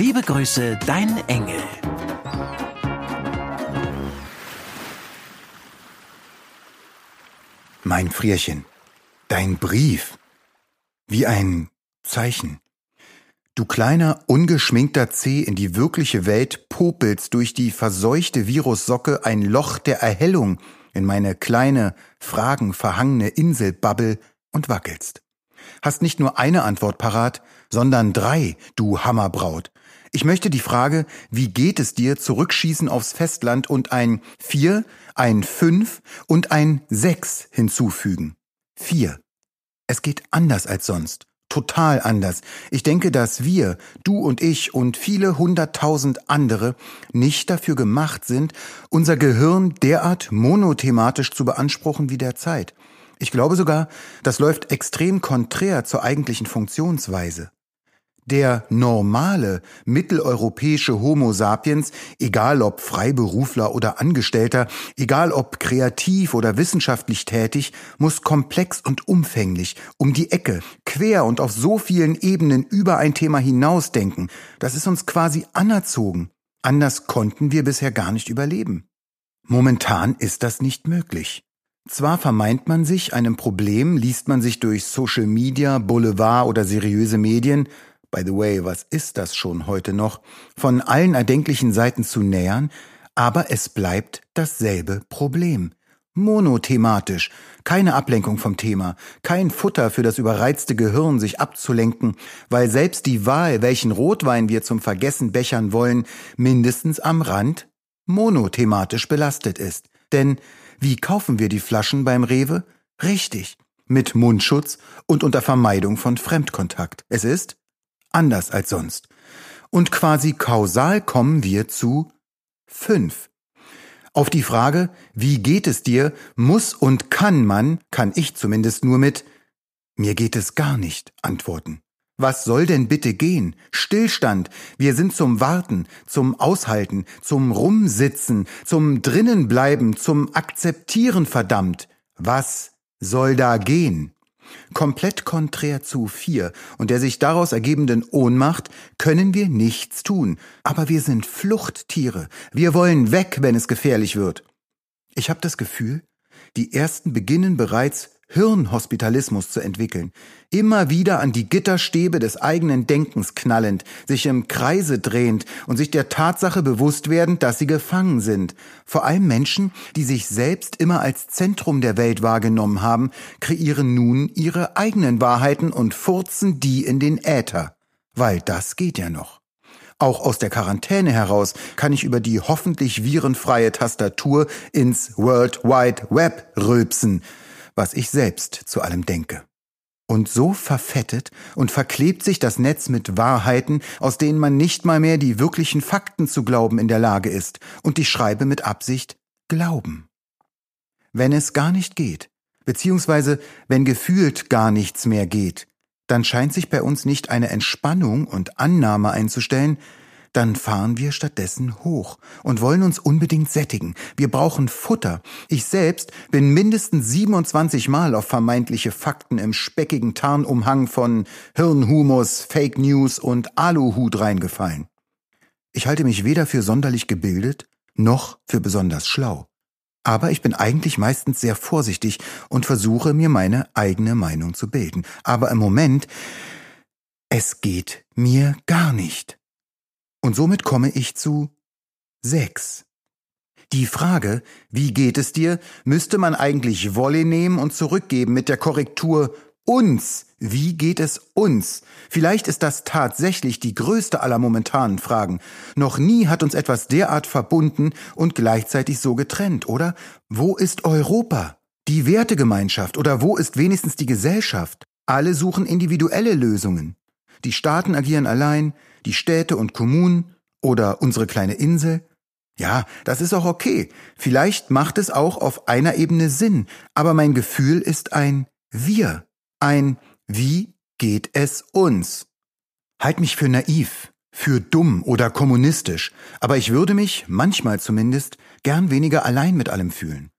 Liebe Grüße, dein Engel. Mein Frierchen, dein Brief. Wie ein Zeichen. Du kleiner, ungeschminkter Zeh in die wirkliche Welt popelst durch die verseuchte Virussocke ein Loch der Erhellung in meine kleine, fragenverhangene Inselbubble und wackelst. Hast nicht nur eine Antwort parat, sondern drei, du Hammerbraut. Ich möchte die Frage, wie geht es dir, zurückschießen aufs Festland und ein vier, ein fünf und ein sechs hinzufügen. Vier. Es geht anders als sonst. Total anders. Ich denke, dass wir, du und ich und viele hunderttausend andere nicht dafür gemacht sind, unser Gehirn derart monothematisch zu beanspruchen wie derzeit. Ich glaube sogar, das läuft extrem konträr zur eigentlichen Funktionsweise. Der normale mitteleuropäische Homo sapiens, egal ob Freiberufler oder Angestellter, egal ob kreativ oder wissenschaftlich tätig, muss komplex und umfänglich, um die Ecke, quer und auf so vielen Ebenen über ein Thema hinausdenken. Das ist uns quasi anerzogen. Anders konnten wir bisher gar nicht überleben. Momentan ist das nicht möglich. Zwar vermeint man sich einem Problem, liest man sich durch Social Media, Boulevard oder seriöse Medien, by the way, was ist das schon heute noch, von allen erdenklichen Seiten zu nähern, aber es bleibt dasselbe Problem. Monothematisch, keine Ablenkung vom Thema, kein Futter für das überreizte Gehirn, sich abzulenken, weil selbst die Wahl, welchen Rotwein wir zum Vergessen bechern wollen, mindestens am Rand monothematisch belastet ist. Denn wie kaufen wir die Flaschen beim Rewe? Richtig, mit Mundschutz und unter Vermeidung von Fremdkontakt. Es ist anders als sonst. Und quasi kausal kommen wir zu fünf. Auf die Frage, wie geht es dir, muss und kann man, kann ich zumindest nur mit mir geht es gar nicht antworten. Was soll denn bitte gehen? Stillstand. Wir sind zum Warten, zum Aushalten, zum Rumsitzen, zum Drinnenbleiben, zum Akzeptieren verdammt. Was soll da gehen? Komplett konträr zu vier und der sich daraus ergebenden Ohnmacht können wir nichts tun. Aber wir sind Fluchttiere. Wir wollen weg, wenn es gefährlich wird. Ich habe das Gefühl, die ersten beginnen bereits Hirnhospitalismus zu entwickeln, immer wieder an die Gitterstäbe des eigenen Denkens knallend, sich im Kreise drehend und sich der Tatsache bewusst werden, dass sie gefangen sind. Vor allem Menschen, die sich selbst immer als Zentrum der Welt wahrgenommen haben, kreieren nun ihre eigenen Wahrheiten und furzen die in den Äther. Weil das geht ja noch. Auch aus der Quarantäne heraus kann ich über die hoffentlich virenfreie Tastatur ins World Wide Web rülpsen was ich selbst zu allem denke. Und so verfettet und verklebt sich das Netz mit Wahrheiten, aus denen man nicht mal mehr die wirklichen Fakten zu glauben in der Lage ist, und ich schreibe mit Absicht Glauben. Wenn es gar nicht geht, beziehungsweise wenn gefühlt gar nichts mehr geht, dann scheint sich bei uns nicht eine Entspannung und Annahme einzustellen, dann fahren wir stattdessen hoch und wollen uns unbedingt sättigen. Wir brauchen Futter. Ich selbst bin mindestens 27 Mal auf vermeintliche Fakten im speckigen Tarnumhang von Hirnhumus, Fake News und Aluhut reingefallen. Ich halte mich weder für sonderlich gebildet noch für besonders schlau. Aber ich bin eigentlich meistens sehr vorsichtig und versuche mir meine eigene Meinung zu bilden. Aber im Moment, es geht mir gar nicht. Und somit komme ich zu sechs. Die Frage, wie geht es dir, müsste man eigentlich Wolle nehmen und zurückgeben mit der Korrektur uns. Wie geht es uns? Vielleicht ist das tatsächlich die größte aller momentanen Fragen. Noch nie hat uns etwas derart verbunden und gleichzeitig so getrennt, oder? Wo ist Europa? Die Wertegemeinschaft oder wo ist wenigstens die Gesellschaft? Alle suchen individuelle Lösungen. Die Staaten agieren allein, die Städte und Kommunen oder unsere kleine Insel. Ja, das ist auch okay. Vielleicht macht es auch auf einer Ebene Sinn, aber mein Gefühl ist ein Wir, ein Wie geht es uns? Halt mich für naiv, für dumm oder kommunistisch, aber ich würde mich, manchmal zumindest, gern weniger allein mit allem fühlen.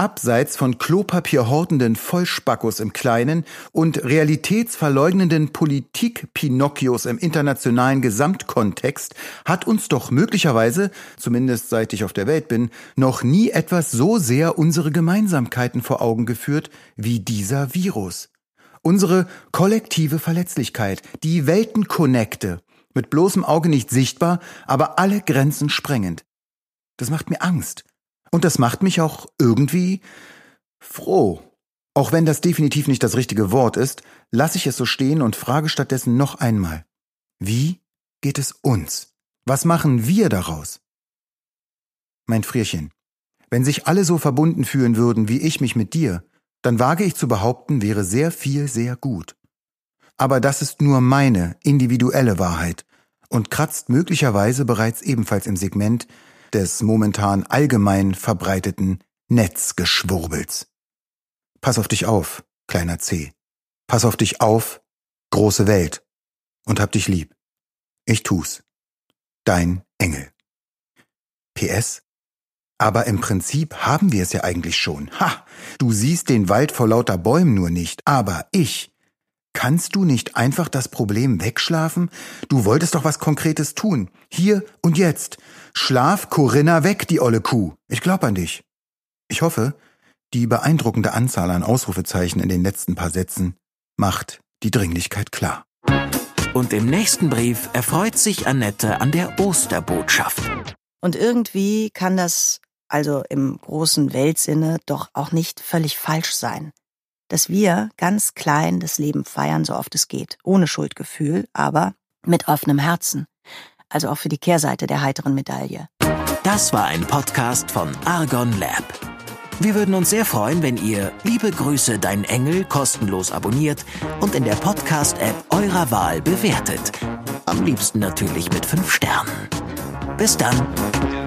Abseits von Klopapierhortenden Vollspackos im Kleinen und realitätsverleugnenden Politik-Pinocchios im internationalen Gesamtkontext hat uns doch möglicherweise, zumindest seit ich auf der Welt bin, noch nie etwas so sehr unsere Gemeinsamkeiten vor Augen geführt wie dieser Virus. Unsere kollektive Verletzlichkeit, die Weltenkonnekte, mit bloßem Auge nicht sichtbar, aber alle Grenzen sprengend. Das macht mir Angst. Und das macht mich auch irgendwie froh. Auch wenn das definitiv nicht das richtige Wort ist, lasse ich es so stehen und frage stattdessen noch einmal. Wie geht es uns? Was machen wir daraus? Mein Frierchen, wenn sich alle so verbunden fühlen würden, wie ich mich mit dir, dann wage ich zu behaupten, wäre sehr viel sehr gut. Aber das ist nur meine individuelle Wahrheit und kratzt möglicherweise bereits ebenfalls im Segment des momentan allgemein verbreiteten Netzgeschwurbels. Pass auf dich auf, kleiner C. Pass auf dich auf, große Welt. Und hab dich lieb. Ich tu's. Dein Engel. PS aber im Prinzip haben wir es ja eigentlich schon. Ha! Du siehst den Wald vor lauter Bäumen nur nicht. Aber ich. Kannst du nicht einfach das Problem wegschlafen? Du wolltest doch was Konkretes tun. Hier und jetzt. Schlaf Corinna weg, die olle Kuh. Ich glaub an dich. Ich hoffe, die beeindruckende Anzahl an Ausrufezeichen in den letzten paar Sätzen macht die Dringlichkeit klar. Und im nächsten Brief erfreut sich Annette an der Osterbotschaft. Und irgendwie kann das also im großen Weltsinne, doch auch nicht völlig falsch sein. Dass wir ganz klein das Leben feiern, so oft es geht, ohne Schuldgefühl, aber mit offenem Herzen. Also auch für die Kehrseite der heiteren Medaille. Das war ein Podcast von Argon Lab. Wir würden uns sehr freuen, wenn ihr Liebe Grüße, dein Engel kostenlos abonniert und in der Podcast-App eurer Wahl bewertet. Am liebsten natürlich mit fünf Sternen. Bis dann.